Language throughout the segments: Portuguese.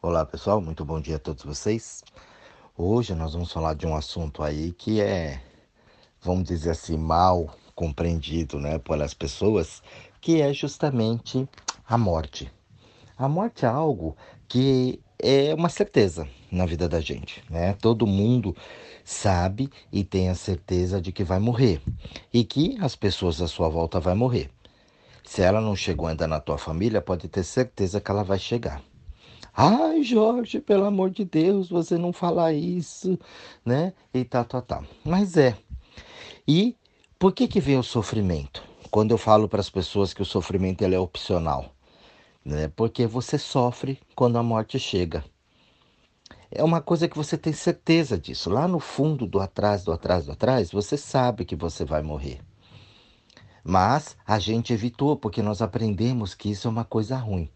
Olá pessoal, muito bom dia a todos vocês. Hoje nós vamos falar de um assunto aí que é, vamos dizer assim, mal compreendido né, pelas pessoas, que é justamente a morte. A morte é algo que é uma certeza na vida da gente, né? Todo mundo sabe e tem a certeza de que vai morrer e que as pessoas à sua volta vão morrer. Se ela não chegou ainda na tua família, pode ter certeza que ela vai chegar. Ai, Jorge, pelo amor de Deus, você não fala isso, né? E tal, tal, tal. Mas é. E por que que vem o sofrimento? Quando eu falo para as pessoas que o sofrimento ele é opcional, né? Porque você sofre quando a morte chega. É uma coisa que você tem certeza disso. Lá no fundo do atrás, do atrás, do atrás, você sabe que você vai morrer. Mas a gente evitou porque nós aprendemos que isso é uma coisa ruim.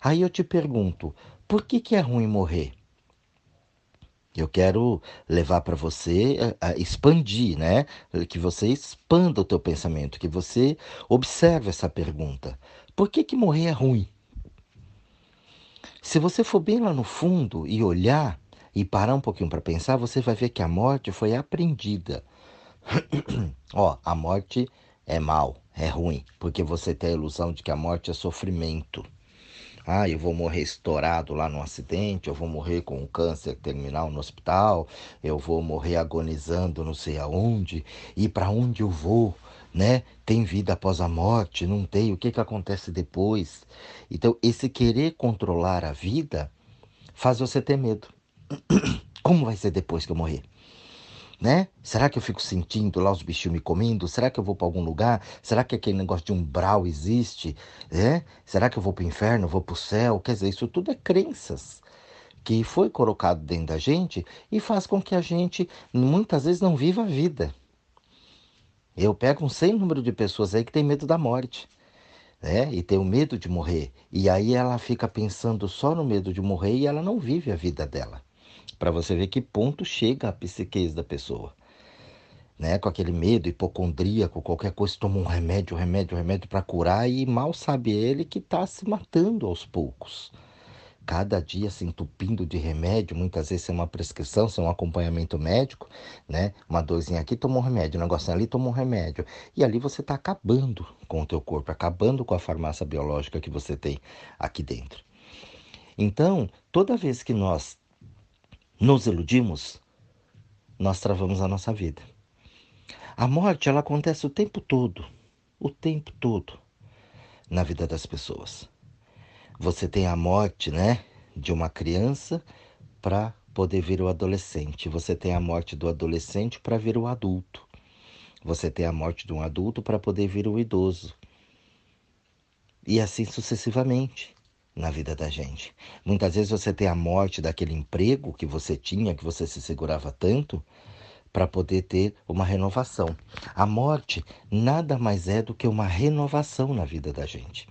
Aí eu te pergunto, por que, que é ruim morrer? Eu quero levar para você a, a expandir, né? Que você expanda o teu pensamento, que você observe essa pergunta. Por que, que morrer é ruim? Se você for bem lá no fundo e olhar e parar um pouquinho para pensar, você vai ver que a morte foi aprendida. Ó, a morte é mal, é ruim, porque você tem a ilusão de que a morte é sofrimento. Ah, eu vou morrer estourado lá no acidente, eu vou morrer com um câncer terminal no hospital, eu vou morrer agonizando não sei aonde, e para onde eu vou, né? Tem vida após a morte, não tem, o que, que acontece depois? Então, esse querer controlar a vida faz você ter medo. Como vai ser depois que eu morrer? Né? Será que eu fico sentindo lá os bichinhos me comendo? Será que eu vou para algum lugar? Será que aquele negócio de umbral existe? É? Será que eu vou para o inferno? Vou para o céu? Quer dizer, isso tudo é crenças que foi colocado dentro da gente e faz com que a gente muitas vezes não viva a vida. Eu pego um sem número de pessoas aí que tem medo da morte. Né? E tem o medo de morrer. E aí ela fica pensando só no medo de morrer e ela não vive a vida dela para você ver que ponto chega a psiquez da pessoa. Né, com aquele medo hipocondríaco, qualquer coisa, toma um remédio, remédio, remédio para curar e mal sabe ele que está se matando aos poucos. Cada dia se entupindo de remédio, muitas vezes sem uma prescrição, sem um acompanhamento médico, né? Uma dorzinha aqui, tomou um remédio, um negocinho ali, tomou um remédio. E ali você está acabando com o teu corpo, acabando com a farmácia biológica que você tem aqui dentro. Então, toda vez que nós nos iludimos, nós travamos a nossa vida. A morte, ela acontece o tempo todo, o tempo todo na vida das pessoas. Você tem a morte, né, de uma criança para poder vir o adolescente. Você tem a morte do adolescente para vir o adulto. Você tem a morte de um adulto para poder vir o idoso. E assim sucessivamente na vida da gente. Muitas vezes você tem a morte daquele emprego que você tinha, que você se segurava tanto, para poder ter uma renovação. A morte nada mais é do que uma renovação na vida da gente.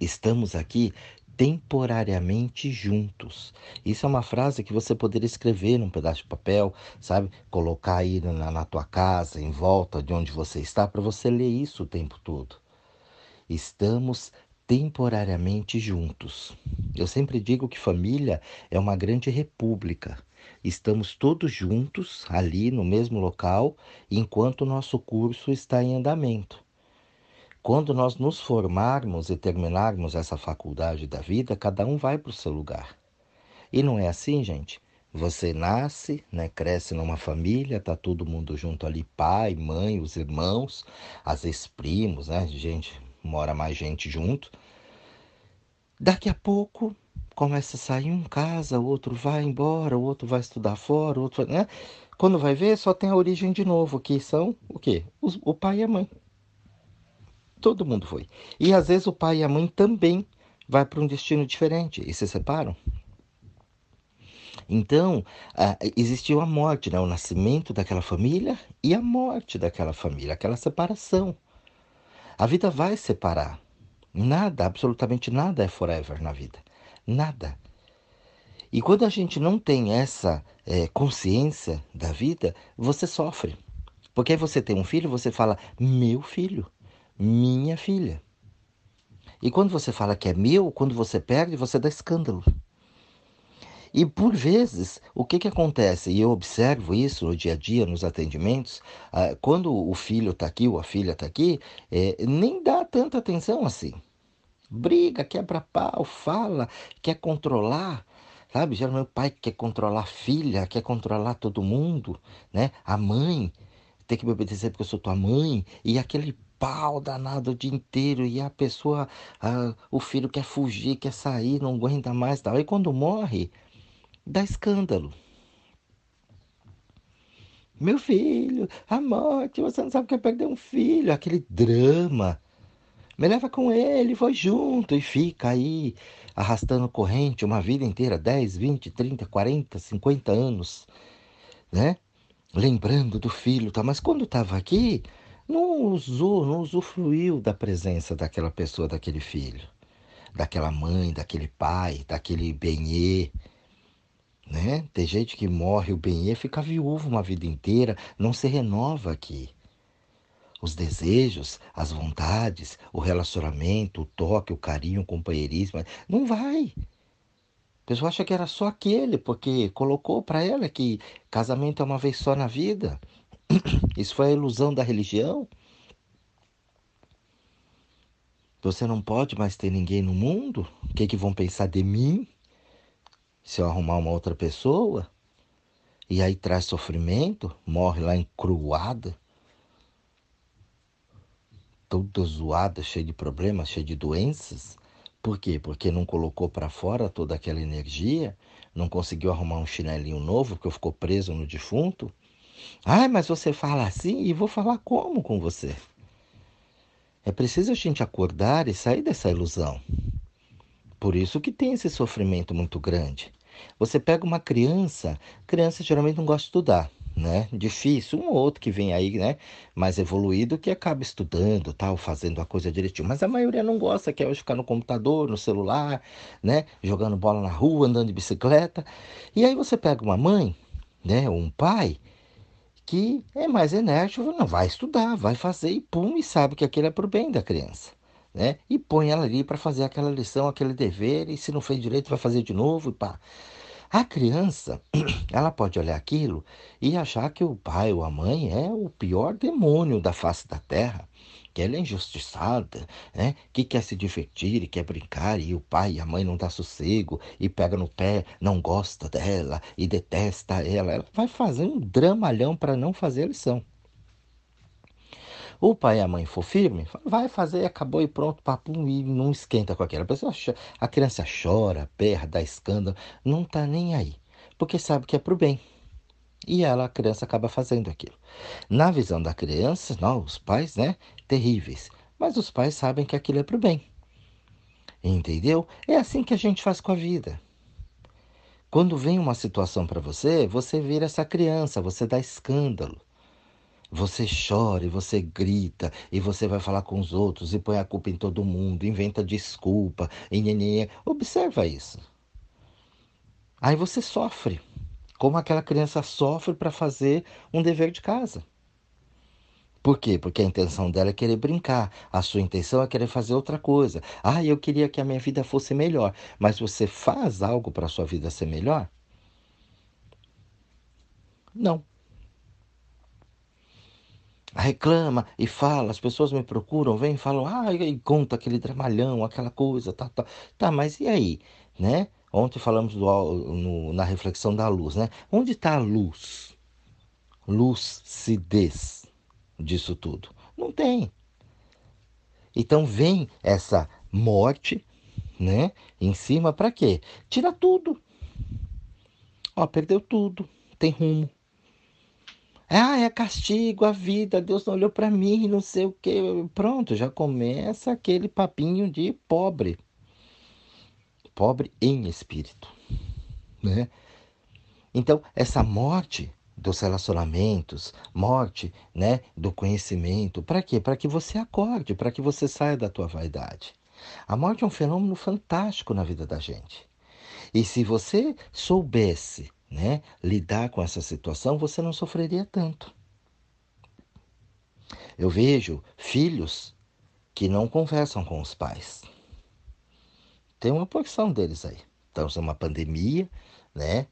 Estamos aqui temporariamente juntos. Isso é uma frase que você poderia escrever num pedaço de papel, sabe? Colocar aí na, na tua casa, em volta de onde você está, para você ler isso o tempo todo. Estamos temporariamente juntos. Eu sempre digo que família é uma grande república. Estamos todos juntos ali no mesmo local enquanto o nosso curso está em andamento. Quando nós nos formarmos e terminarmos essa faculdade da vida, cada um vai para o seu lugar. E não é assim, gente. Você nasce, né, cresce numa família, tá todo mundo junto ali, pai, mãe, os irmãos, às vezes primos, né, gente, mora mais gente junto. Daqui a pouco começa a sair um casa, o outro vai embora, o outro vai estudar fora, o outro, né? Quando vai ver, só tem a origem de novo, que são o quê? Os, o pai e a mãe. Todo mundo foi. E às vezes o pai e a mãe também vai para um destino diferente e se separam. Então, existiu a morte, né? o nascimento daquela família e a morte daquela família, aquela separação. A vida vai separar. Nada, absolutamente nada é forever na vida. Nada. E quando a gente não tem essa é, consciência da vida, você sofre. Porque aí você tem um filho, você fala, meu filho, minha filha. E quando você fala que é meu, quando você perde, você dá escândalo. E por vezes, o que, que acontece? E eu observo isso no dia a dia, nos atendimentos, ah, quando o filho está aqui ou a filha está aqui, é, nem dá tanta atenção assim. Briga, quebra pau, fala, quer controlar. Sabe, geralmente o pai quer controlar a filha, quer controlar todo mundo, né? A mãe tem que me obedecer porque eu sou tua mãe. E aquele pau danado o dia inteiro e a pessoa, ah, o filho quer fugir, quer sair, não aguenta mais tal. E quando morre, dá escândalo. Meu filho, a morte, você não sabe o que é perder um filho, aquele drama. Me leva com ele, vai junto e fica aí arrastando corrente uma vida inteira 10, 20, 30, 40, 50 anos, né? Lembrando do filho, tá? Mas quando estava aqui, não usou, não usufruiu da presença daquela pessoa, daquele filho, daquela mãe, daquele pai, daquele benê, né? Tem gente que morre o benê, fica viúvo uma vida inteira, não se renova aqui. Os desejos, as vontades, o relacionamento, o toque, o carinho, o companheirismo, não vai. A pessoa acha que era só aquele, porque colocou para ela que casamento é uma vez só na vida. Isso foi a ilusão da religião. Você não pode mais ter ninguém no mundo? O que, que vão pensar de mim? Se eu arrumar uma outra pessoa? E aí traz sofrimento, morre lá encruada, toda zoada, cheia de problemas, cheia de doenças. Por quê? Porque não colocou para fora toda aquela energia, não conseguiu arrumar um chinelinho novo, porque ficou preso no defunto. Ah, mas você fala assim e vou falar como com você? É preciso a gente acordar e sair dessa ilusão. Por isso que tem esse sofrimento muito grande. Você pega uma criança, criança geralmente não gosta de estudar né? Difícil, um ou outro que vem aí, né? Mais evoluído que acaba estudando, tal, fazendo a coisa direitinho. Mas a maioria não gosta, quer hoje ficar no computador, no celular, né? Jogando bola na rua, andando de bicicleta. E aí você pega uma mãe, né? Ou um pai que é mais enérgico, não vai estudar, vai fazer e pum, e sabe que aquilo é pro bem da criança. Né? E põe ela ali para fazer aquela lição, aquele dever, e se não fez direito, vai fazer de novo e pá. A criança, ela pode olhar aquilo e achar que o pai ou a mãe é o pior demônio da face da terra, que ela é injustiçada, né? que quer se divertir e quer brincar, e o pai e a mãe não dá sossego, e pega no pé, não gosta dela e detesta ela. Ela vai fazer um dramalhão para não fazer a lição o pai e a mãe for firme, vai fazer, acabou e pronto, papo, e não esquenta com aquela pessoa. A criança chora, berra, dá escândalo, não tá nem aí, porque sabe que é pro bem. E ela, a criança, acaba fazendo aquilo. Na visão da criança, não, os pais, né, terríveis. Mas os pais sabem que aquilo é pro bem. Entendeu? É assim que a gente faz com a vida. Quando vem uma situação para você, você vira essa criança, você dá escândalo. Você chora e você grita e você vai falar com os outros e põe a culpa em todo mundo, inventa desculpa, e nhenhenhen. Observa isso. Aí você sofre, como aquela criança sofre para fazer um dever de casa. Por quê? Porque a intenção dela é querer brincar, a sua intenção é querer fazer outra coisa. Ah, eu queria que a minha vida fosse melhor, mas você faz algo para a sua vida ser melhor? Não reclama e fala, as pessoas me procuram, vêm e falam, ah, e conta aquele dramalhão, aquela coisa, tá, tá, tá, mas e aí, né? Ontem falamos do, no, na reflexão da luz, né? Onde está a luz? Lucidez disso tudo? Não tem. Então vem essa morte, né? Em cima para quê? Tira tudo. Ó, perdeu tudo, tem rumo, ah, é castigo, a vida, Deus não olhou para mim, não sei o quê. Pronto, já começa aquele papinho de pobre. Pobre em espírito, né? Então, essa morte dos relacionamentos, morte, né, do conhecimento, para quê? Para que você acorde, para que você saia da tua vaidade. A morte é um fenômeno fantástico na vida da gente. E se você soubesse né, lidar com essa situação, você não sofreria tanto. Eu vejo filhos que não conversam com os pais. Tem uma porção deles aí. Estamos numa pandemia, né?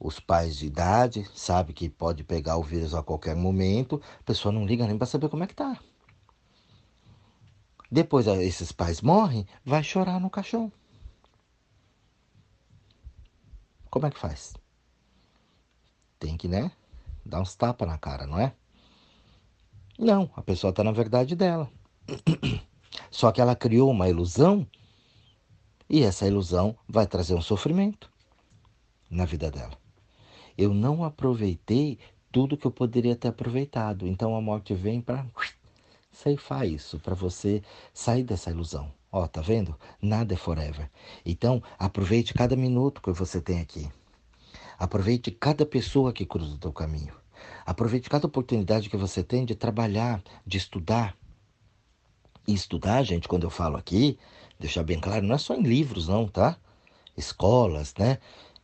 Os pais de idade sabem que pode pegar o vírus a qualquer momento, a pessoa não liga nem para saber como é que tá. Depois esses pais morrem, vai chorar no caixão. Como é que faz? Tem que, né? Dar uns tapas na cara, não é? Não, a pessoa está na verdade dela. Só que ela criou uma ilusão e essa ilusão vai trazer um sofrimento na vida dela. Eu não aproveitei tudo que eu poderia ter aproveitado. Então a morte vem para ceifar isso, para você sair dessa ilusão. Ó, tá vendo? Nada é forever. Então, aproveite cada minuto que você tem aqui. Aproveite cada pessoa que cruza o teu caminho. Aproveite cada oportunidade que você tem de trabalhar, de estudar. E estudar, gente, quando eu falo aqui, deixar bem claro, não é só em livros, não, tá? Escolas, né?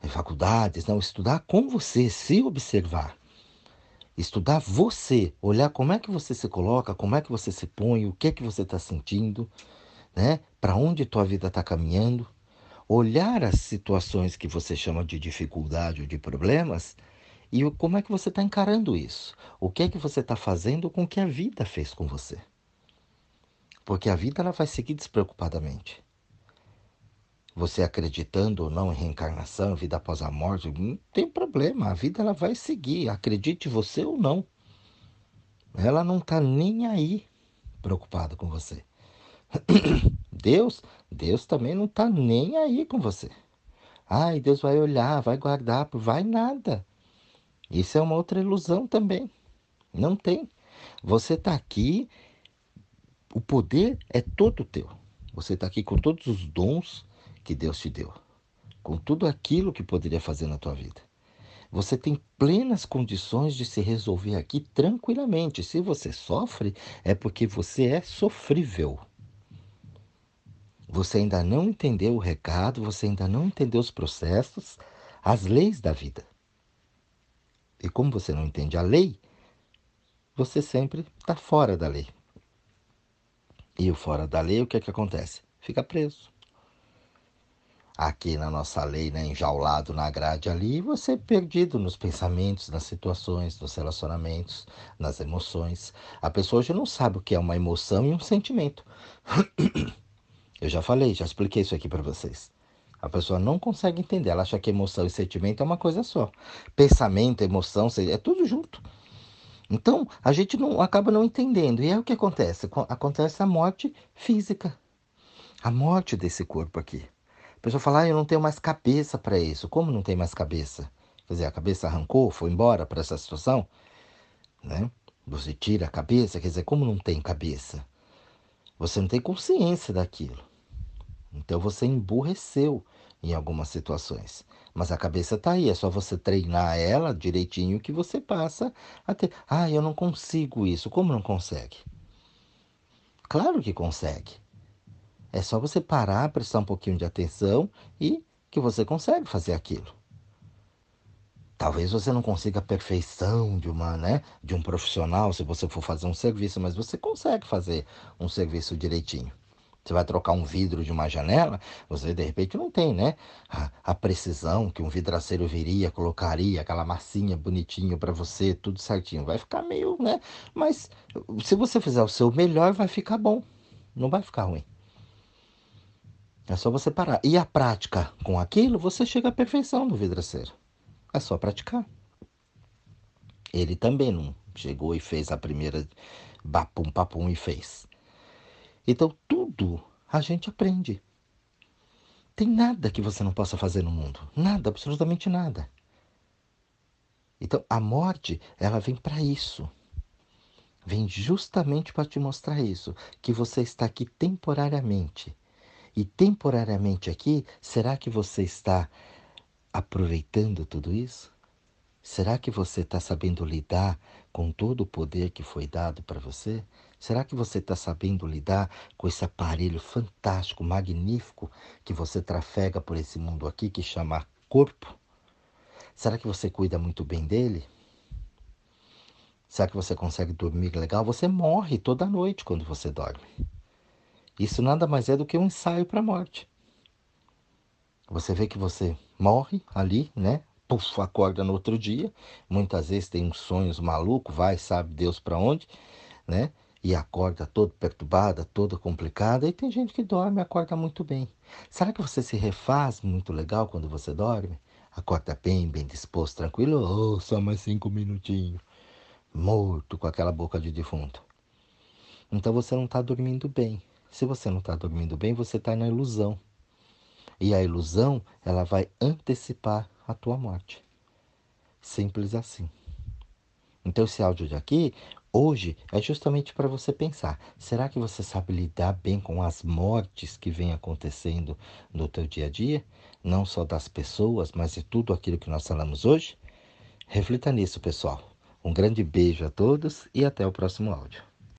Faculdades, não. Estudar com você, se observar. Estudar você, olhar como é que você se coloca, como é que você se põe, o que é que você está sentindo, né? Para onde tua vida está caminhando. Olhar as situações que você chama de dificuldade ou de problemas e como é que você está encarando isso. O que é que você está fazendo com o que a vida fez com você. Porque a vida ela vai seguir despreocupadamente. Você acreditando ou não em reencarnação, vida após a morte, não tem problema. A vida ela vai seguir, acredite você ou não. Ela não está nem aí preocupada com você. Deus, Deus também não está nem aí com você. Ai, Deus vai olhar, vai guardar, vai nada. Isso é uma outra ilusão também. Não tem. Você está aqui o poder é todo teu. Você está aqui com todos os dons que Deus te deu, com tudo aquilo que poderia fazer na tua vida. Você tem plenas condições de se resolver aqui tranquilamente. Se você sofre, é porque você é sofrível. Você ainda não entendeu o recado, você ainda não entendeu os processos, as leis da vida. E como você não entende a lei, você sempre está fora da lei. E o fora da lei, o que é que acontece? Fica preso. Aqui na nossa lei, né, enjaulado na grade ali, você é perdido nos pensamentos, nas situações, nos relacionamentos, nas emoções. A pessoa hoje não sabe o que é uma emoção e um sentimento. Eu já falei, já expliquei isso aqui para vocês. A pessoa não consegue entender, ela acha que emoção e sentimento é uma coisa só. Pensamento, emoção, é tudo junto. Então, a gente não acaba não entendendo. E é o que acontece? Acontece a morte física. A morte desse corpo aqui. A pessoa fala, ah, eu não tenho mais cabeça para isso. Como não tem mais cabeça? Quer dizer, a cabeça arrancou, foi embora para essa situação? Né? Você tira a cabeça, quer dizer, como não tem cabeça? Você não tem consciência daquilo. Então você emburreceu em algumas situações. Mas a cabeça está aí, é só você treinar ela direitinho que você passa a ter. Ah, eu não consigo isso. Como não consegue? Claro que consegue. É só você parar, prestar um pouquinho de atenção e que você consegue fazer aquilo. Talvez você não consiga a perfeição de uma, né, de um profissional se você for fazer um serviço, mas você consegue fazer um serviço direitinho. Você vai trocar um vidro de uma janela, você de repente não tem, né? A, a precisão que um vidraceiro viria, colocaria aquela massinha bonitinho para você, tudo certinho. Vai ficar meio, né? Mas se você fizer o seu melhor, vai ficar bom. Não vai ficar ruim. É só você parar. E a prática com aquilo, você chega à perfeição do vidraceiro. É só praticar. Ele também não chegou e fez a primeira bapum papum e fez. Então tudo a gente aprende. Tem nada que você não possa fazer no mundo, nada, absolutamente nada. Então a morte, ela vem para isso. Vem justamente para te mostrar isso, que você está aqui temporariamente. E temporariamente aqui, será que você está aproveitando tudo isso? Será que você está sabendo lidar com todo o poder que foi dado para você? Será que você está sabendo lidar com esse aparelho fantástico, magnífico que você trafega por esse mundo aqui que chama corpo? Será que você cuida muito bem dele? Será que você consegue dormir legal? Você morre toda noite quando você dorme. Isso nada mais é do que um ensaio para a morte. Você vê que você morre ali, né? Puf, acorda no outro dia. Muitas vezes tem uns sonhos malucos, vai, sabe Deus para onde, né? E acorda todo perturbada, toda complicada. E tem gente que dorme e acorda muito bem. Será que você se refaz muito legal quando você dorme? Acorda bem, bem disposto, tranquilo? Oh, só mais cinco minutinhos. Morto com aquela boca de defunto. Então você não está dormindo bem. Se você não está dormindo bem, você está na ilusão. E a ilusão, ela vai antecipar a tua morte. Simples assim. Então esse áudio de aqui, hoje, é justamente para você pensar. Será que você sabe lidar bem com as mortes que vêm acontecendo no teu dia a dia? Não só das pessoas, mas de tudo aquilo que nós falamos hoje? Reflita nisso, pessoal. Um grande beijo a todos e até o próximo áudio.